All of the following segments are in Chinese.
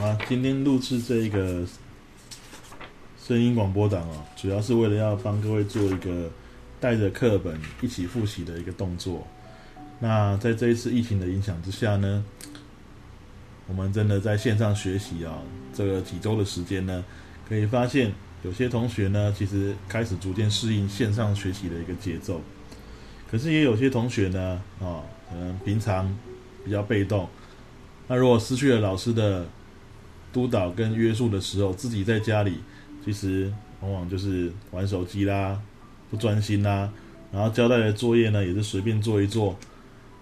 啊，今天录制这一个声音广播档啊，主要是为了要帮各位做一个带着课本一起复习的一个动作。那在这一次疫情的影响之下呢，我们真的在线上学习啊，这个几周的时间呢，可以发现有些同学呢，其实开始逐渐适应线上学习的一个节奏。可是也有些同学呢，啊，可能平常比较被动，那如果失去了老师的督导跟约束的时候，自己在家里其实往往就是玩手机啦，不专心啦，然后交代的作业呢也是随便做一做，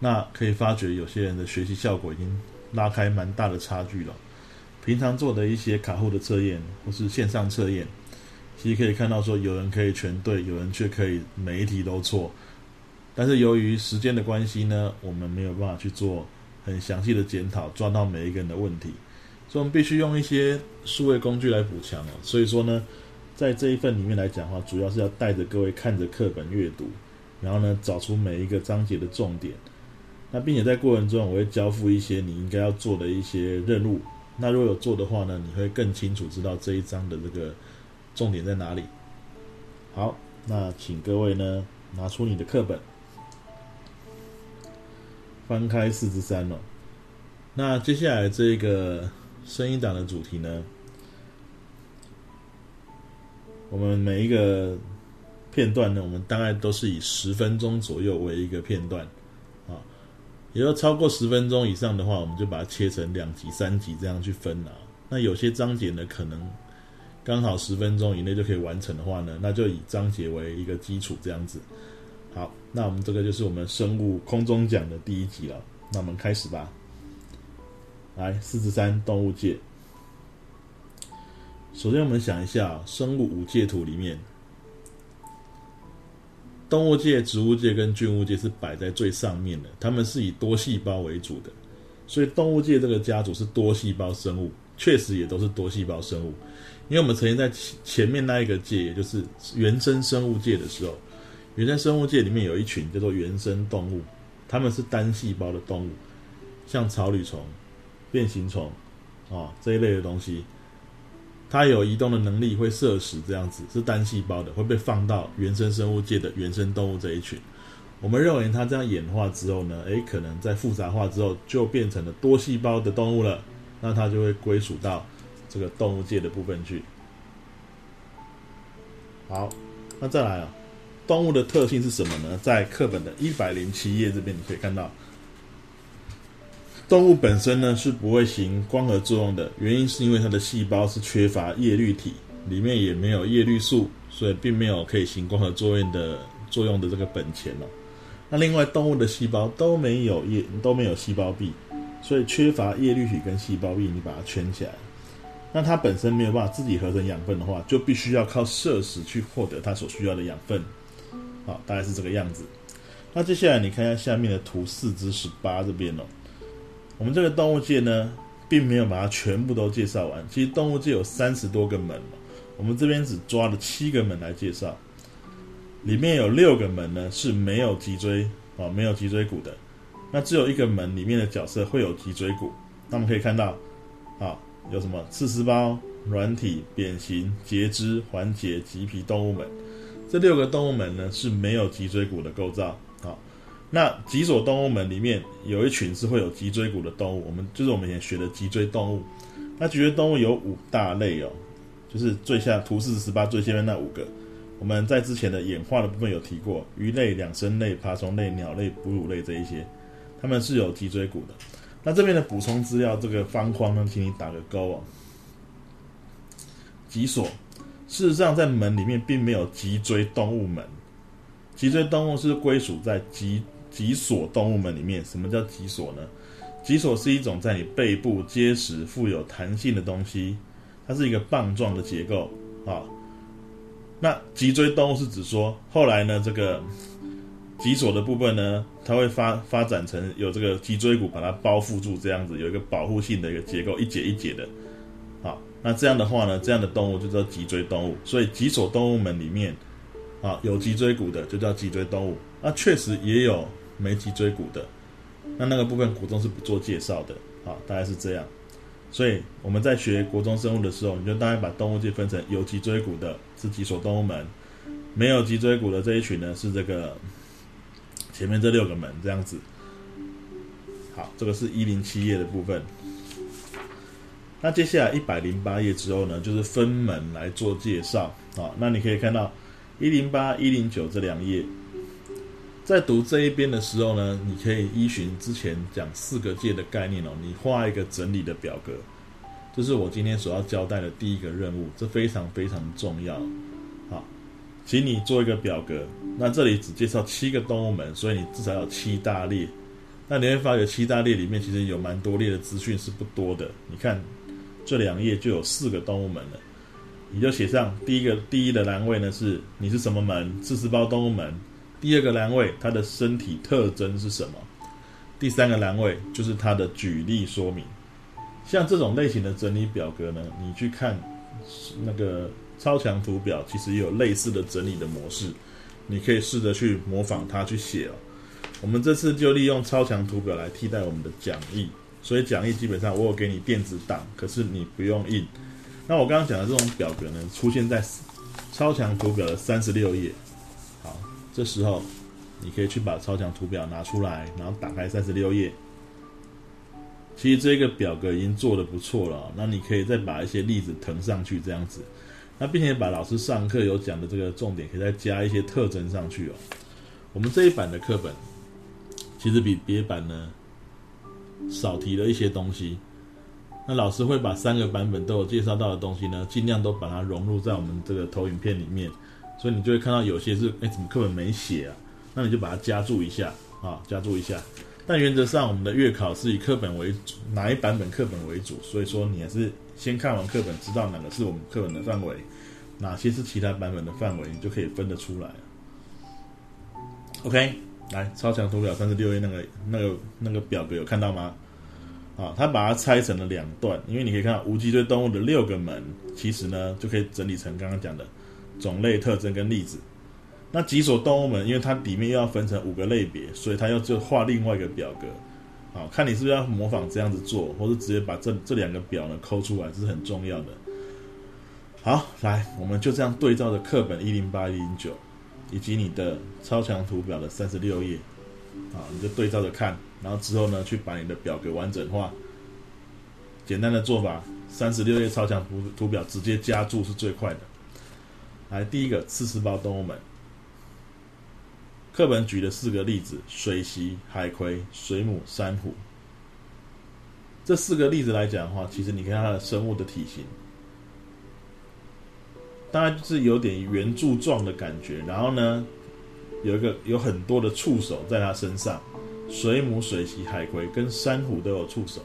那可以发觉有些人的学习效果已经拉开蛮大的差距了。平常做的一些卡户的测验或是线上测验，其实可以看到说有人可以全对，有人却可以每一题都错。但是由于时间的关系呢，我们没有办法去做很详细的检讨，抓到每一个人的问题，所以我们必须用一些数位工具来补强哦。所以说呢，在这一份里面来讲的话，主要是要带着各位看着课本阅读，然后呢找出每一个章节的重点。那并且在过程中，我会交付一些你应该要做的一些任务。那如果有做的话呢，你会更清楚知道这一章的这个重点在哪里。好，那请各位呢拿出你的课本。翻开四之三了，那接下来这个声音档的主题呢？我们每一个片段呢，我们大概都是以十分钟左右为一个片段，啊，也要超过十分钟以上的话，我们就把它切成两集、三集这样去分啊。那有些章节呢，可能刚好十分钟以内就可以完成的话呢，那就以章节为一个基础这样子。好，那我们这个就是我们生物空中讲的第一集了。那我们开始吧。来，四十三动物界。首先，我们想一下生物五界图里面，动物界、植物界跟菌物界是摆在最上面的，它们是以多细胞为主的，所以动物界这个家族是多细胞生物，确实也都是多细胞生物。因为我们曾经在前面那一个界，也就是原生生物界的时候。原生生物界里面有一群叫做原生动物，它们是单细胞的动物，像草履虫、变形虫啊这一类的东西，它有移动的能力，会摄食这样子，是单细胞的，会被放到原生生物界的原生动物这一群。我们认为它这样演化之后呢，诶，可能在复杂化之后就变成了多细胞的动物了，那它就会归属到这个动物界的部分去。好，那再来啊。动物的特性是什么呢？在课本的一百零七页这边，你可以看到，动物本身呢是不会行光合作用的，原因是因为它的细胞是缺乏叶绿体，里面也没有叶绿素，所以并没有可以行光合作用的作用的这个本钱哦。那另外，动物的细胞都没有叶，都没有细胞壁，所以缺乏叶绿体跟细胞壁，你把它圈起来。那它本身没有办法自己合成养分的话，就必须要靠摄食去获得它所需要的养分。好，大概是这个样子。那接下来你看一下下面的图四至十八这边哦。我们这个动物界呢，并没有把它全部都介绍完。其实动物界有三十多个门我们这边只抓了七个门来介绍。里面有六个门呢是没有脊椎啊，没有脊椎骨的。那只有一个门里面的角色会有脊椎骨。那我们可以看到，啊，有什么刺丝胞、软体、扁形、节肢、环节、棘皮动物门。这六个动物门呢是没有脊椎骨的构造。好，那脊索动物门里面有一群是会有脊椎骨的动物，我们就是我们以前学的脊椎动物。那脊椎动物有五大类哦，就是最下图四十八最下面那五个，我们在之前的演化的部分有提过，鱼类、两生类、爬虫类、鸟类、哺乳类这一些，它们是有脊椎骨的。那这边的补充资料这个方框呢，请你打个勾哦。脊索。事实上，在门里面并没有脊椎动物门。脊椎动物是归属在脊脊索动物门里面。什么叫脊索呢？脊索是一种在你背部结实、富有弹性的东西，它是一个棒状的结构啊。那脊椎动物是指说，后来呢，这个脊索的部分呢，它会发发展成有这个脊椎骨把它包覆住，这样子有一个保护性的一个结构，一节一节的。那这样的话呢，这样的动物就叫脊椎动物。所以脊索动物门里面，啊，有脊椎骨的就叫脊椎动物。那确实也有没脊椎骨的，那那个部分古中是不做介绍的。啊，大概是这样。所以我们在学国中生物的时候，你就大概把动物界分成有脊椎骨的是脊索动物门，没有脊椎骨的这一群呢是这个前面这六个门这样子。好，这个是一零七页的部分。那接下来一百零八页之后呢，就是分门来做介绍啊。那你可以看到一零八、一零九这两页，在读这一边的时候呢，你可以依循之前讲四个界的概念哦，你画一个整理的表格，这是我今天所要交代的第一个任务，这非常非常重要。好，请你做一个表格。那这里只介绍七个动物门，所以你至少有七大列。那你会发觉七大列里面其实有蛮多列的资讯是不多的。你看这两页就有四个动物门了，你就写上第一个第一的栏位呢是你是什么门，四十包动物门。第二个栏位它的身体特征是什么？第三个栏位就是它的举例说明。像这种类型的整理表格呢，你去看那个超强图表，其实也有类似的整理的模式，你可以试着去模仿它去写哦。我们这次就利用超强图表来替代我们的讲义，所以讲义基本上我有给你电子档，可是你不用印。那我刚刚讲的这种表格呢，出现在超强图表的三十六页。这时候你可以去把超强图表拿出来，然后打开三十六页。其实这个表格已经做的不错了，那你可以再把一些例子腾上去，这样子。那并且把老师上课有讲的这个重点，可以再加一些特征上去哦。我们这一版的课本。其实比别版呢少提了一些东西。那老师会把三个版本都有介绍到的东西呢，尽量都把它融入在我们这个投影片里面。所以你就会看到有些是哎，怎么课本没写啊？那你就把它加注一下啊，加注一下。但原则上，我们的月考是以课本为主，哪一版本课本为主？所以说你还是先看完课本，知道哪个是我们课本的范围，哪些是其他版本的范围，你就可以分得出来 OK。来，超强图表三十六页那个、那个、那个表格有看到吗？啊，它把它拆成了两段，因为你可以看到无脊椎动物的六个门，其实呢就可以整理成刚刚讲的种类特征跟例子。那脊索动物门，因为它里面又要分成五个类别，所以它要就画另外一个表格。好，看你是不是要模仿这样子做，或者直接把这这两个表呢抠出来，是很重要的。好，来，我们就这样对照着课本一零八一零九。以及你的超强图表的三十六页，啊，你就对照着看，然后之后呢，去把你的表格完整化。简单的做法，三十六页超强图图表直接加注是最快的。来，第一个刺丝胞动物们，课本举的四个例子：水螅、海葵、水母、珊瑚。这四个例子来讲的话，其实你看它的生物的体型。大概就是有点圆柱状的感觉，然后呢，有一个有很多的触手在它身上，水母、水螅、海葵跟珊瑚都有触手。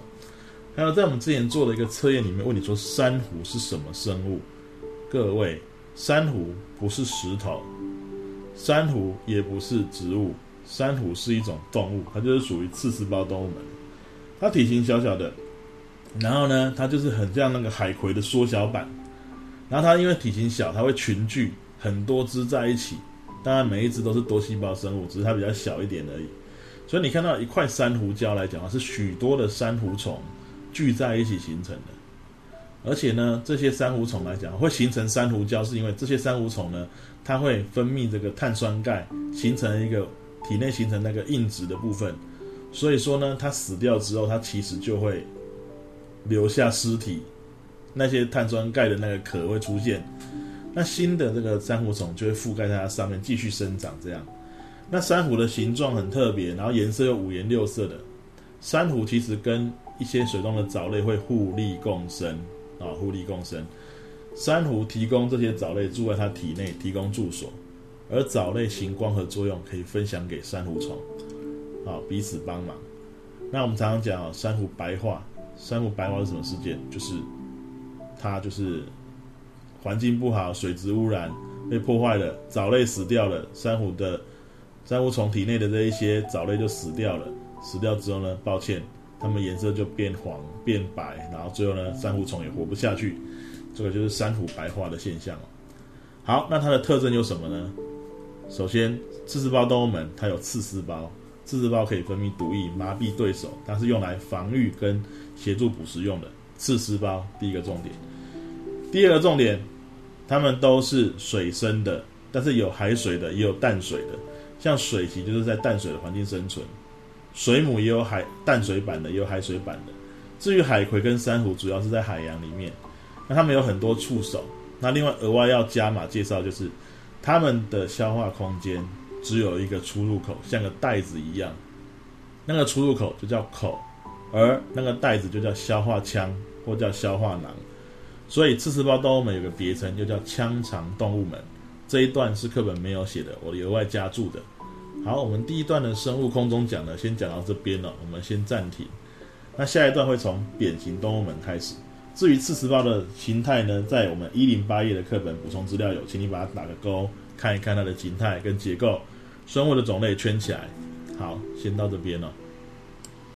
还有在我们之前做的一个测验里面，问你说珊瑚是什么生物？各位，珊瑚不是石头，珊瑚也不是植物，珊瑚是一种动物，它就是属于刺丝胞动物门。它体型小小的，然后呢，它就是很像那个海葵的缩小版。然后它因为体型小，它会群聚很多只在一起。当然每一只都是多细胞生物，只是它比较小一点而已。所以你看到一块珊瑚礁来讲啊，是许多的珊瑚虫聚在一起形成的。而且呢，这些珊瑚虫来讲会形成珊瑚礁，是因为这些珊瑚虫呢，它会分泌这个碳酸钙，形成一个体内形成那个硬质的部分。所以说呢，它死掉之后，它其实就会留下尸体。那些碳酸钙的那个壳会出现，那新的这个珊瑚虫就会覆盖在它上面继续生长。这样，那珊瑚的形状很特别，然后颜色又五颜六色的。珊瑚其实跟一些水中的藻类会互利共生啊，互利共生。珊瑚提供这些藻类住在它体内，提供住所，而藻类行光合作用，可以分享给珊瑚虫，啊，彼此帮忙。那我们常常讲啊，珊瑚白化，珊瑚白化是什么事件？就是。它就是环境不好，水质污染被破坏了，藻类死掉了，珊瑚的珊瑚虫体内的这一些藻类就死掉了。死掉之后呢，抱歉，它们颜色就变黄变白，然后最后呢，珊瑚虫也活不下去。这个就是珊瑚白化的现象好，那它的特征有什么呢？首先，刺丝胞动物们它有刺丝胞，刺丝胞可以分泌毒液麻痹对手，它是用来防御跟协助捕食用的。刺丝胞，第一个重点。第二个重点，它们都是水生的，但是有海水的，也有淡水的。像水螅就是在淡水的环境生存，水母也有海淡水版的，也有海水版的。至于海葵跟珊瑚，主要是在海洋里面。那它们有很多触手。那另外额外要加码介绍，就是它们的消化空间只有一个出入口，像个袋子一样。那个出入口就叫口，而那个袋子就叫消化腔或叫消化囊。所以刺丝胞动物们有个别称，就叫腔肠动物们。这一段是课本没有写的，我额外加注的。好，我们第一段的生物空中讲呢，先讲到这边了，我们先暂停。那下一段会从扁形动物们开始。至于刺丝胞的形态呢，在我们一零八页的课本补充资料有，请你把它打个勾，看一看它的形态跟结构。生物的种类圈起来。好，先到这边了。